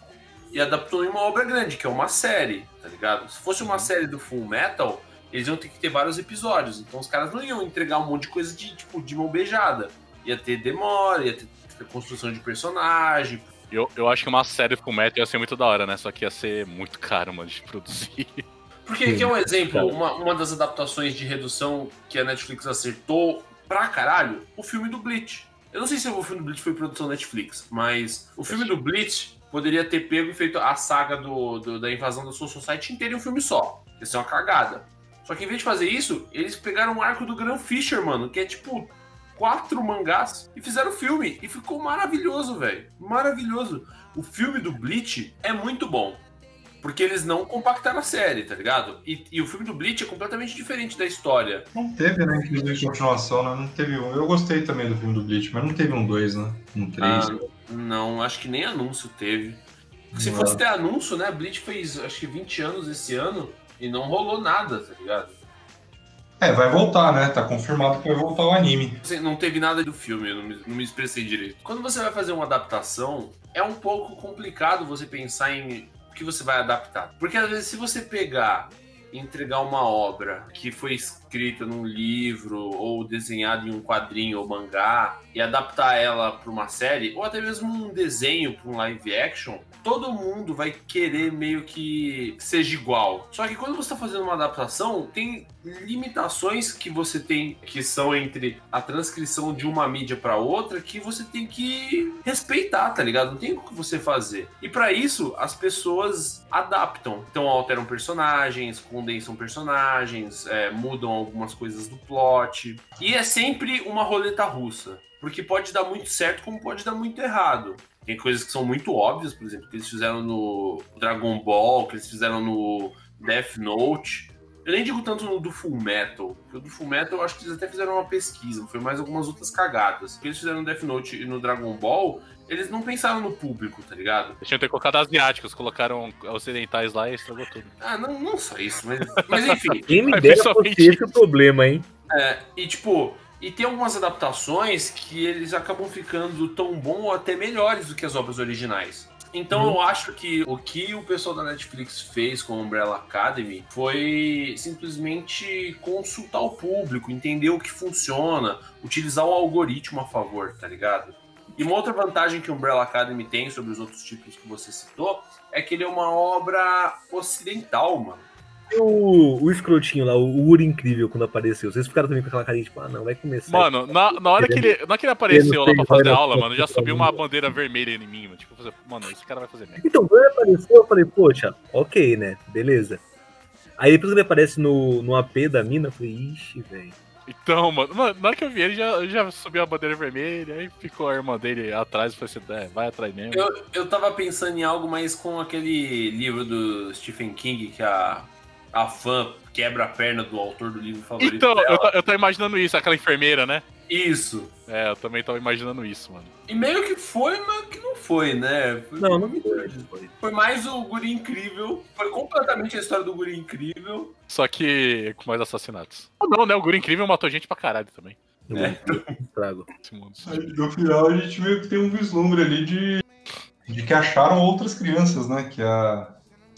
e adaptou em uma obra grande, que é uma série, tá ligado? Se fosse uma série do Full Metal, eles iam ter que ter vários episódios. Então os caras não iam entregar um monte de coisa de, tipo, de mão beijada. Ia ter demora, ia ter, construção de personagem.
Eu, eu acho que uma série com Metal ia ser muito da hora, né? Só que ia ser muito caro, mano, de produzir.
Porque aqui é um exemplo, uma, uma das adaptações de redução que a Netflix acertou pra caralho, o filme do Bleach. Eu não sei se o filme do Bleach foi produção Netflix, mas o filme do Bleach poderia ter pego e feito a saga do, do- da invasão da Soul Society inteira em um filme só. Isso é uma cagada. Só que em vez de fazer isso, eles pegaram um arco do Grand Fisher, mano, que é tipo quatro mangás e fizeram o filme. E ficou maravilhoso, velho. Maravilhoso. O filme do Bleach é muito bom. Porque eles não compactaram a série, tá ligado? E, e o filme do Bleach é completamente diferente da história.
não teve, né? Inclusive continuação, né? Não teve um. Eu gostei também do filme do Bleach, mas não teve um 2, né? Um 3.
Ah, não, acho que nem anúncio teve. Se
Não.
fosse ter anúncio, né? Bleach fez acho que 20 anos esse ano e não rolou nada, tá ligado?
É, vai voltar, né? Tá confirmado que vai voltar o anime.
Assim, Não teve nada do filme, eu não me, não me expressei direito. Quando você vai fazer uma adaptação, é um pouco complicado você pensar em o que você vai adaptar. Porque às vezes, se você pegar e entregar uma obra que foi escrita num livro ou desenhada em um quadrinho ou mangá e adaptar ela para uma série, ou até mesmo um desenho para um live action, todo mundo vai querer meio que seja igual. Só que quando você está fazendo uma adaptação, tem limitações que você tem que são entre a transcrição de uma mídia para outra que você tem que respeitar, tá ligado? Não tem o que você fazer. E para isso, as pessoas adaptam. Então alteram personagens, condensam personagens, é, mudam algumas coisas do plot. E é sempre uma roleta russa. Porque pode dar muito certo, como pode dar muito errado. Tem coisas que são muito óbvias, por exemplo, que eles fizeram no Dragon Ball, que eles fizeram no Death Note. Eu nem digo tanto no do Full Metal. Porque o do Full Metal eu acho que eles até fizeram uma pesquisa, foi mais algumas outras cagadas. O que eles fizeram no Death Note e no Dragon Ball, eles não pensaram no público, tá ligado?
Eles tinham que ter colocado asiáticos, colocaram ocidentais lá e estragou tudo.
Ah, não, não só isso, mas, mas enfim.
Quem me dera fosse esse o problema, hein?
É, e tipo, e tem algumas adaptações que eles acabam ficando tão bom ou até melhores do que as obras originais. Então eu acho que o que o pessoal da Netflix fez com a Umbrella Academy foi simplesmente consultar o público, entender o que funciona, utilizar o algoritmo a favor, tá ligado? E uma outra vantagem que o Umbrella Academy tem sobre os outros títulos que você citou é que ele é uma obra ocidental, mano.
O, o escrotinho lá, o Uri Incrível, quando apareceu, vocês ficaram também com aquela carinha, tipo, ah, não, vai começar.
Mano, na, na hora que ele, na hora que ele apareceu lá pra fazer aula, mano, já subiu uma bandeira vermelha em mim, mano. Tipo, fazer- mano, esse cara vai fazer merda.
Então, quando ele apareceu, eu falei, poxa, ok, né? Beleza. Aí depois que ele aparece no, no AP da mina, eu falei, ixi, velho.
Então, mano, mano, na hora que eu vi ele, já, já subiu a bandeira vermelha, aí ficou a irmã dele atrás, e falei assim, é, vai atrás mesmo.
Eu, eu tava pensando em algo mais com aquele livro do Stephen King que a, a fã quebra a perna do autor do livro favorito
Então,
dela.
eu, tô- eu tô imaginando isso, aquela enfermeira, né?
Isso.
É, eu também tava imaginando isso, mano.
E meio que foi, mas que não foi, né? Foi,
Não, não não foi.
foi mais o Guri Incrível. Foi completamente a história do Guri Incrível.
Só que com mais assassinatos. Ou não, né? O Guri Incrível matou gente pra caralho também. Mundo.
Aí, no final a gente meio que tem um vislumbre ali de de que acharam outras crianças, né? Que é a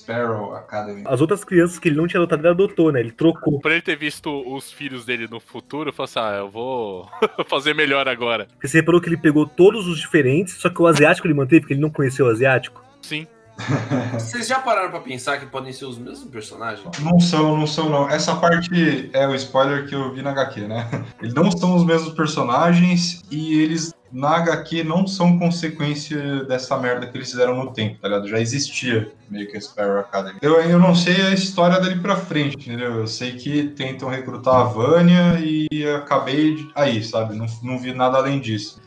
Sparrow Academy.
As outras crianças que ele não tinha adotado, ele adotou, né? Ele trocou.
Por ele ter visto os filhos dele no futuro, falou assim: ah, eu vou fazer melhor agora.
Porque você reparou que ele pegou todos os diferentes, só que o asiático ele manteve, porque ele não conheceu o asiático.
Sim.
Vocês já pararam pra pensar que podem ser os mesmos personagens?
Não são, não são, não. Essa parte é o spoiler que eu vi na HQ, né? Eles não são os mesmos personagens e eles na HQ não são consequência dessa merda que eles fizeram no tempo, tá ligado? Já existia meio que a Sparrow Academy. Eu, eu não sei a história dali pra frente, entendeu? Eu sei que tentam recrutar a Vânia e acabei de... aí, sabe? Não, não vi nada além disso.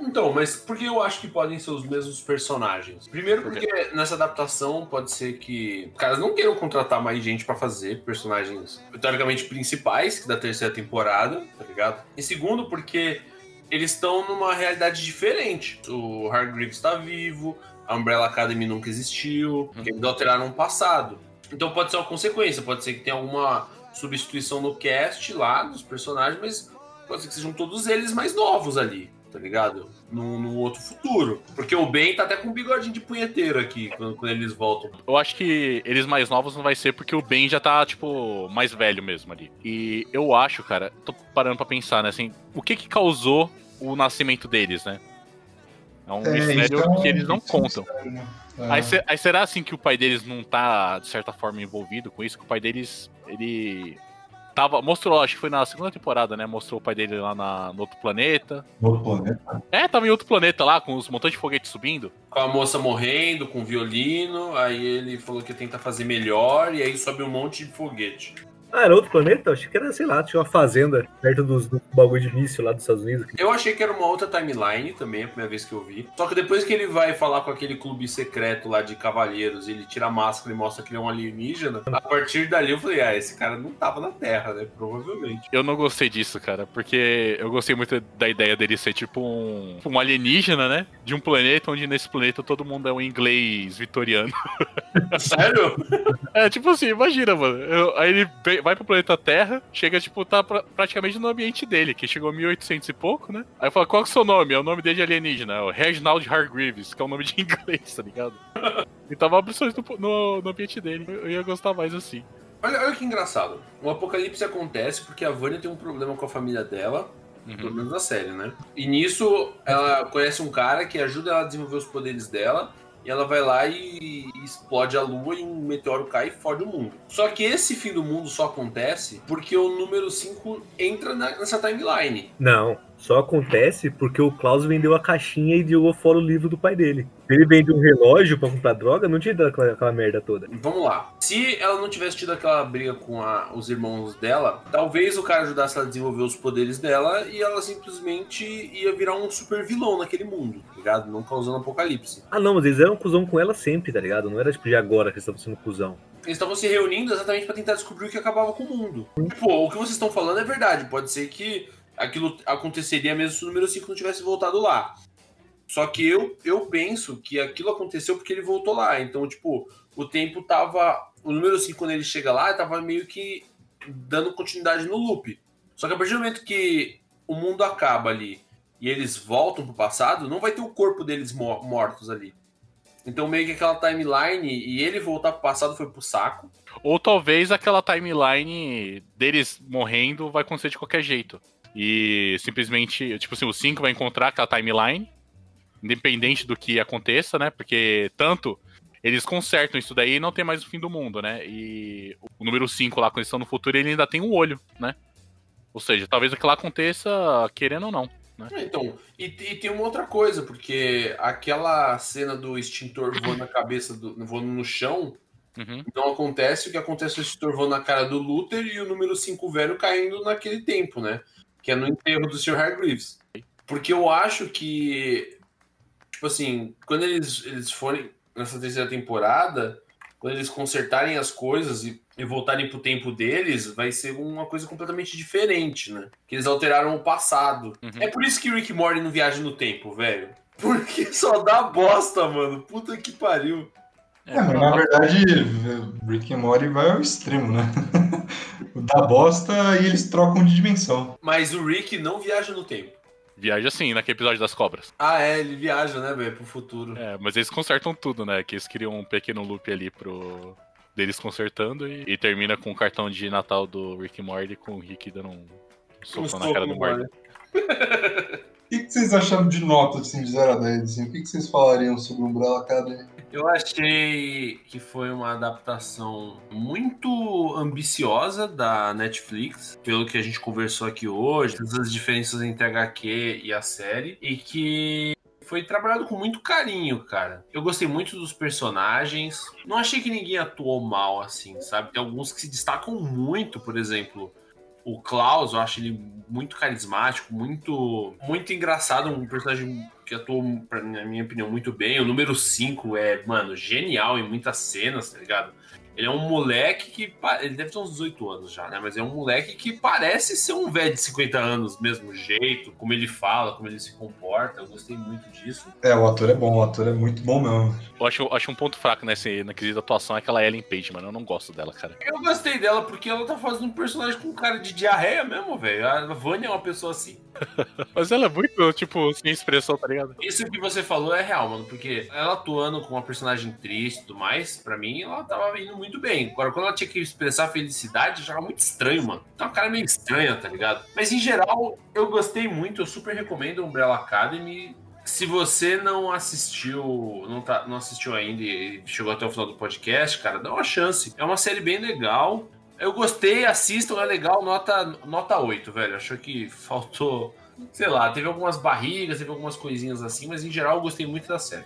Então, mas por que eu acho que podem ser os mesmos personagens? Primeiro porque nessa adaptação pode ser que os caras não queiram contratar mais gente pra fazer personagens teoricamente principais da terceira temporada, tá ligado? E segundo porque eles estão numa realidade diferente. O Hargreaves tá vivo, a Umbrella Academy nunca existiu, porque eles alteraram o passado. Então pode ser uma consequência, pode ser que tenha alguma substituição no cast lá dos personagens, mas pode ser que sejam todos eles mais novos ali, tá ligado? Num, num outro futuro. Porque o Ben tá até com um bigodinho de punheteiro aqui quando, quando eles voltam.
Eu acho que eles mais novos não vai ser porque o Ben já tá, tipo, mais velho mesmo ali. E eu acho, cara, tô parando pra pensar, né, assim, o que que causou o nascimento deles, né? É um mistério
então,
que eles não
é
contam.
né? É.
Aí, aí será assim que o pai deles não tá, de certa forma, envolvido com isso? Que o pai deles, ele. Tava, mostrou, acho que foi na segunda temporada, né? Mostrou o pai dele lá na, no outro planeta.
No outro planeta.
É, tava em outro planeta lá, com os montantes de foguete subindo.
Com a moça morrendo, com o violino, aí ele falou que ia tentar fazer melhor, e aí sobe um monte de foguete.
Ah, era outro planeta? Achei que era, sei lá, tinha uma fazenda perto dos, do bagulho de míssil lá dos Estados Unidos.
Eu achei que era uma outra timeline também, a primeira vez que eu vi. Só que depois que ele vai falar com aquele clube secreto lá de cavalheiros, ele tira a máscara e mostra que ele é um alienígena, a partir dali eu falei, ah, esse cara não tava na Terra, né? Provavelmente.
Eu não gostei disso, cara, porque eu gostei muito da ideia dele ser tipo um, um alienígena, né? De um planeta onde nesse planeta todo mundo é um inglês vitoriano.
Sério?
É, tipo assim, imagina, mano. Eu- aí ele vai pro planeta Terra, chega, tipo, tá pra- praticamente no ambiente dele, que chegou em 1800 e pouco, né? Aí fala, qual é o seu nome? É o nome dele de alienígena, é o Reginald Hargreaves, que é o nome de inglês, tá ligado? E tava opções no, no, no ambiente dele. Eu ia gostar mais assim.
Olha, olha que engraçado. O apocalipse acontece porque a Vânia tem um problema com a família dela, pelo
Uhum.
menos na série, né? E nisso ela conhece um cara que ajuda ela a desenvolver os poderes dela. E ela vai lá e explode a lua e um meteoro cai e fode o mundo. Só que esse fim do mundo só acontece porque o número 5 entra na- nessa timeline.
Não, só acontece porque o Klaus vendeu a caixinha e jogou fora o livro do pai dele. Se ele vende um relógio pra comprar droga, não tinha dado aquela, aquela merda toda.
Vamos lá. Se ela não tivesse tido aquela briga com a- os irmãos dela, talvez o cara ajudasse ela a desenvolver os poderes dela e ela simplesmente ia virar um super vilão naquele mundo, tá ligado? Não causando apocalipse.
Ah, não, mas eles eram cuzão com ela sempre, tá ligado? Não era tipo de agora que eles estavam sendo cuzão.
Eles estavam se reunindo exatamente pra tentar descobrir o que acabava com o mundo. Tipo, o que vocês estão falando é verdade. Pode ser que aquilo aconteceria mesmo se o número 5 não tivesse voltado lá. Só que eu, eu penso que aquilo aconteceu porque ele voltou lá. Então, tipo, o tempo tava. O número 5, quando ele chega lá, tava meio que dando continuidade no loop. Só que a partir do momento que o mundo acaba ali e eles voltam pro passado, não vai ter o corpo deles mo- mortos ali. Então, meio que aquela timeline e ele voltar pro passado foi pro saco.
Ou talvez aquela timeline deles morrendo vai acontecer de qualquer jeito. E simplesmente, tipo assim, o 5 vai encontrar aquela timeline, independente do que aconteça, né? Porque tanto eles consertam isso daí e não tem mais o fim do mundo, né? E o número 5 lá, quando eles estão no futuro, ele ainda tem um olho, né? Ou seja, talvez aquilo aconteça querendo ou não.
É, Então, e, e tem uma outra coisa, porque aquela cena do extintor voando na cabeça, do, voando no chão,
Uhum.
não acontece o que acontece o extintor voando na cara do Luther e o número 5 velho caindo naquele tempo, né? Que é no enterro do Sr. Hargreaves. Porque eu acho que, tipo assim, quando eles, eles forem nessa terceira temporada, quando eles consertarem as coisas e, e voltarem pro tempo deles, vai ser uma coisa completamente diferente, né? Que eles alteraram o passado.
Uhum.
É por isso que Rick e Morty não viaja no tempo, velho. Porque só dá bosta, mano. Puta que pariu.
É, mas na verdade, Rick and Morty vai ao extremo, né? Dá bosta e eles trocam de dimensão.
Mas o Rick não viaja no tempo.
Viaja assim, naquele episódio das cobras.
Ah, é, ele viaja, né, velho, pro futuro.
É, mas eles consertam tudo, né? Que eles criam um pequeno loop ali pro. Deles consertando e, e termina com o cartão de Natal do Rick Morty com o Rick dando um
Um
soco na cara do Morty.
O que, que vocês acharam de nota assim, de 0 a 10? Assim? O que, que vocês falariam sobre Umbrella Academy?
Eu achei que foi uma adaptação muito ambiciosa da Netflix, pelo que a gente conversou aqui hoje, todas as diferenças entre a HQ e a série, e que foi trabalhado com muito carinho, cara. Eu gostei muito dos personagens. Não achei que ninguém atuou mal, assim, sabe? Tem alguns que se destacam muito, por exemplo. O Klaus, eu acho ele muito carismático, muito muito engraçado, um personagem que atuou, na minha opinião, muito bem. O número 5 é, mano, genial em muitas cenas, tá ligado? Ele é um moleque que. Ele deve ter uns 18 anos já, né? Mas é um moleque que parece ser um velho de 50 anos, mesmo jeito, como ele fala, como ele se comporta. Eu gostei muito disso.
É, o ator é bom, o ator é muito bom mesmo.
Eu acho, acho um ponto fraco nesse, na quesito atuação é aquela Ellen Page, mano. Eu não gosto dela, cara.
Eu gostei dela porque ela tá fazendo um personagem com cara de diarreia mesmo, velho. A Vânia é uma pessoa assim.
Mas ela é muito, tipo, sem expressão, tá ligado?
Isso que você falou é real, mano, porque ela atuando com uma personagem triste e tudo mais, pra mim ela tava indo muito bem. Agora, quando ela tinha que expressar felicidade, já era muito estranho, mano. Tá uma cara meio estranha, tá ligado? Mas em geral, eu gostei muito, eu super recomendo Umbrella Academy. Se você não assistiu, não, tá, não assistiu ainda e chegou até o final do podcast, cara, dá uma chance. É uma série bem legal. Eu gostei, assistam, é legal, nota, nota 8, velho. Achou que faltou sei lá, teve algumas barrigas, teve algumas coisinhas assim, mas em geral eu gostei muito da série.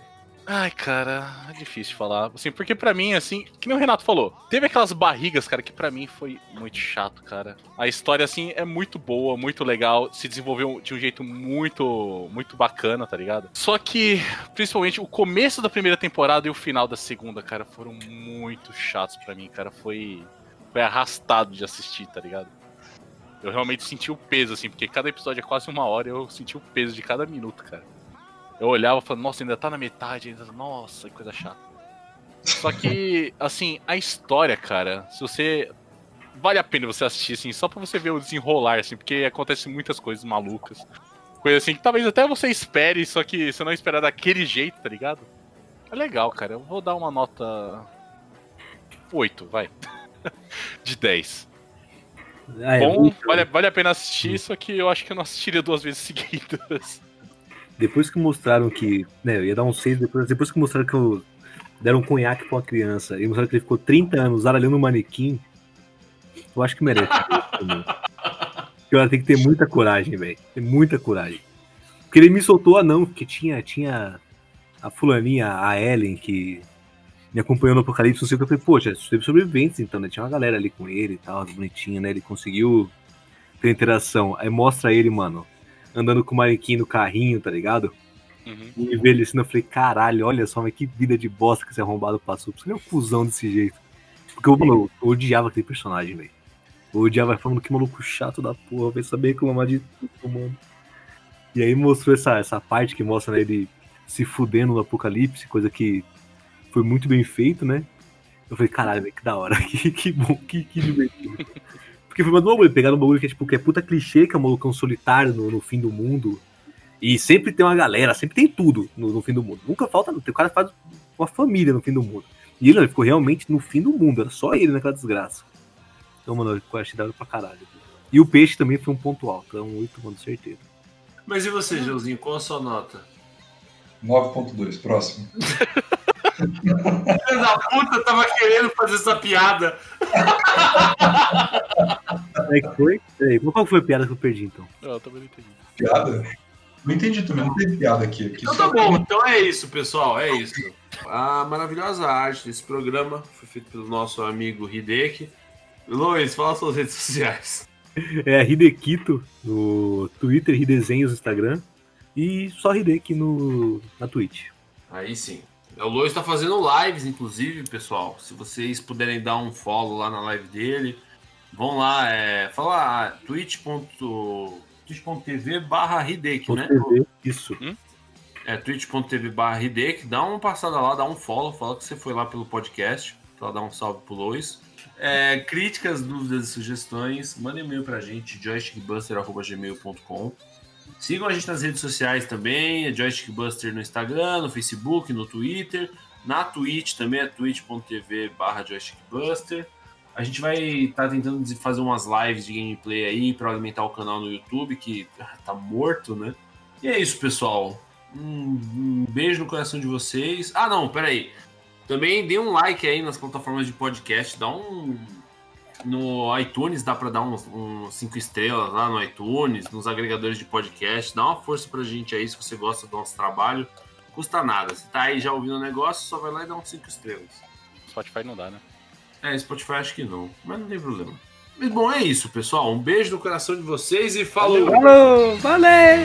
Ai, cara, é difícil falar. Assim, porque pra mim, assim, que nem o Renato falou, teve aquelas barrigas, cara, que pra mim foi muito chato, cara. A história, assim, é muito boa, muito legal, se desenvolveu de um jeito muito, muito bacana, tá ligado? Só que, principalmente, o começo da primeira temporada e o final da segunda, cara, foram muito chatos pra mim, cara. Foi, foi arrastado de assistir, tá ligado? Eu realmente senti o peso, assim, porque cada episódio é quase uma hora eu senti o peso de cada minuto, cara. Eu olhava e falava, nossa, ainda tá na metade, ainda... nossa, que coisa chata. Só que, assim, a história, cara, se você. Vale a pena você assistir, assim, só pra você ver o desenrolar, assim, porque acontece muitas coisas malucas. Coisa assim que talvez até você espere, só que você não espera daquele jeito, tá ligado? É legal, cara. Eu vou dar uma nota. 8, vai. De 10.
Ah, é,
Bom,
muito-
vale, vale a pena assistir, só que eu acho que eu não assistiria duas vezes seguidas.
Depois que mostraram que. Né, eu ia dar um 6 depois, depois que mostraram que eu, deram um conhaque pra uma criança e mostraram que ele ficou 30 anos zaralhando um manequim, eu acho que merece. Porque ela tem que ter muita coragem, velho. Tem muita coragem. Porque ele me soltou a não, porque tinha, tinha a fulaninha, a Ellen, que me acompanhou no Apocalipse, não sei o que. Eu falei, poxa, teve sobreviventes então, né? Tinha uma galera ali com ele e tal, bonitinho, né? Ele conseguiu ter interação. Aí mostra ele, mano, andando com o manequim no carrinho, tá ligado?
Uhum.
E envelhecendo, eu falei, caralho, olha só, mas que vida de bosta que esse arrombado passou. Por isso ele é um cuzão desse jeito. Porque eu, mano, eu odiava aquele personagem, velho. Eu odiava falando que maluco chato da porra, vai saber reclamar de todo mundo. E aí mostrou essa, essa parte que mostra né, ele se fudendo no apocalipse, coisa que foi muito bem feito, né? Eu falei, caralho, velho, que da hora, que, que bom, que, que divertido. Porque foi mais um bagulho, pegaram um bagulho que é tipo, que é puta clichê, que é um malucão solitário no, no fim do mundo. E sempre tem uma galera, sempre tem tudo no, no fim do mundo. Nunca falta, o cara faz uma família no fim do mundo. E ele, não, ele ficou realmente no fim do mundo, era só ele naquela desgraça. Então, mano, eu achei da hora pra caralho. E o peixe também foi um ponto alto, é um 8, mano, certeza.
Mas e você, Joãozinho, qual a sua nota?
9.2, próximo.
Filho da puta, tava querendo fazer essa piada.
É que foi? Peraí, qual foi a piada que eu perdi então?
Não, eu também não entendi.
Piada? Não entendi também, não tem piada aqui. aqui
Então tá bom, então é isso, pessoal, é isso. A maravilhosa arte desse programa foi feita pelo nosso amigo Hideki. Luiz, fala suas redes sociais.
É a Hidekito no Twitter, Hidesenhos no Instagram. E só Hideki no, na Twitch.
Aí sim. O Lois tá fazendo lives, inclusive, pessoal. Se vocês puderem dar um follow lá na live dele, vão lá, é, fala ah, twitch.tv barra Hideki, né?
Isso.
É twitch.tv barra Hideki, dá uma passada lá, dá um follow, fala que você foi lá pelo podcast, pra dar um salve pro Lois. É, críticas, dúvidas e sugestões, manda e-mail pra gente, joystickbuster.gmail.com Sigam a gente nas redes sociais também, é Joystick Buster no Instagram, no Facebook, no Twitter, na Twitch também, é twitch.tv barra Joystick Buster. A gente vai estar tentando fazer umas lives de gameplay aí para alimentar o canal no YouTube, que tá morto, né? E é isso, pessoal. Um, um beijo no coração de vocês. Ah, não, peraí. Também dê um like aí nas plataformas de podcast, dá um. No iTunes dá para dar uns, uns cinco estrelas lá no iTunes, nos agregadores de podcast. Dá uma força pra gente aí se você gosta do nosso trabalho. Custa nada. Se tá aí já ouvindo o negócio, só vai lá e dá uns cinco estrelas.
Spotify não dá, né?
É, Spotify acho que não, mas não tem problema. Mas bom, é isso, pessoal. Um beijo no coração de vocês e falou!
Falou, valeu!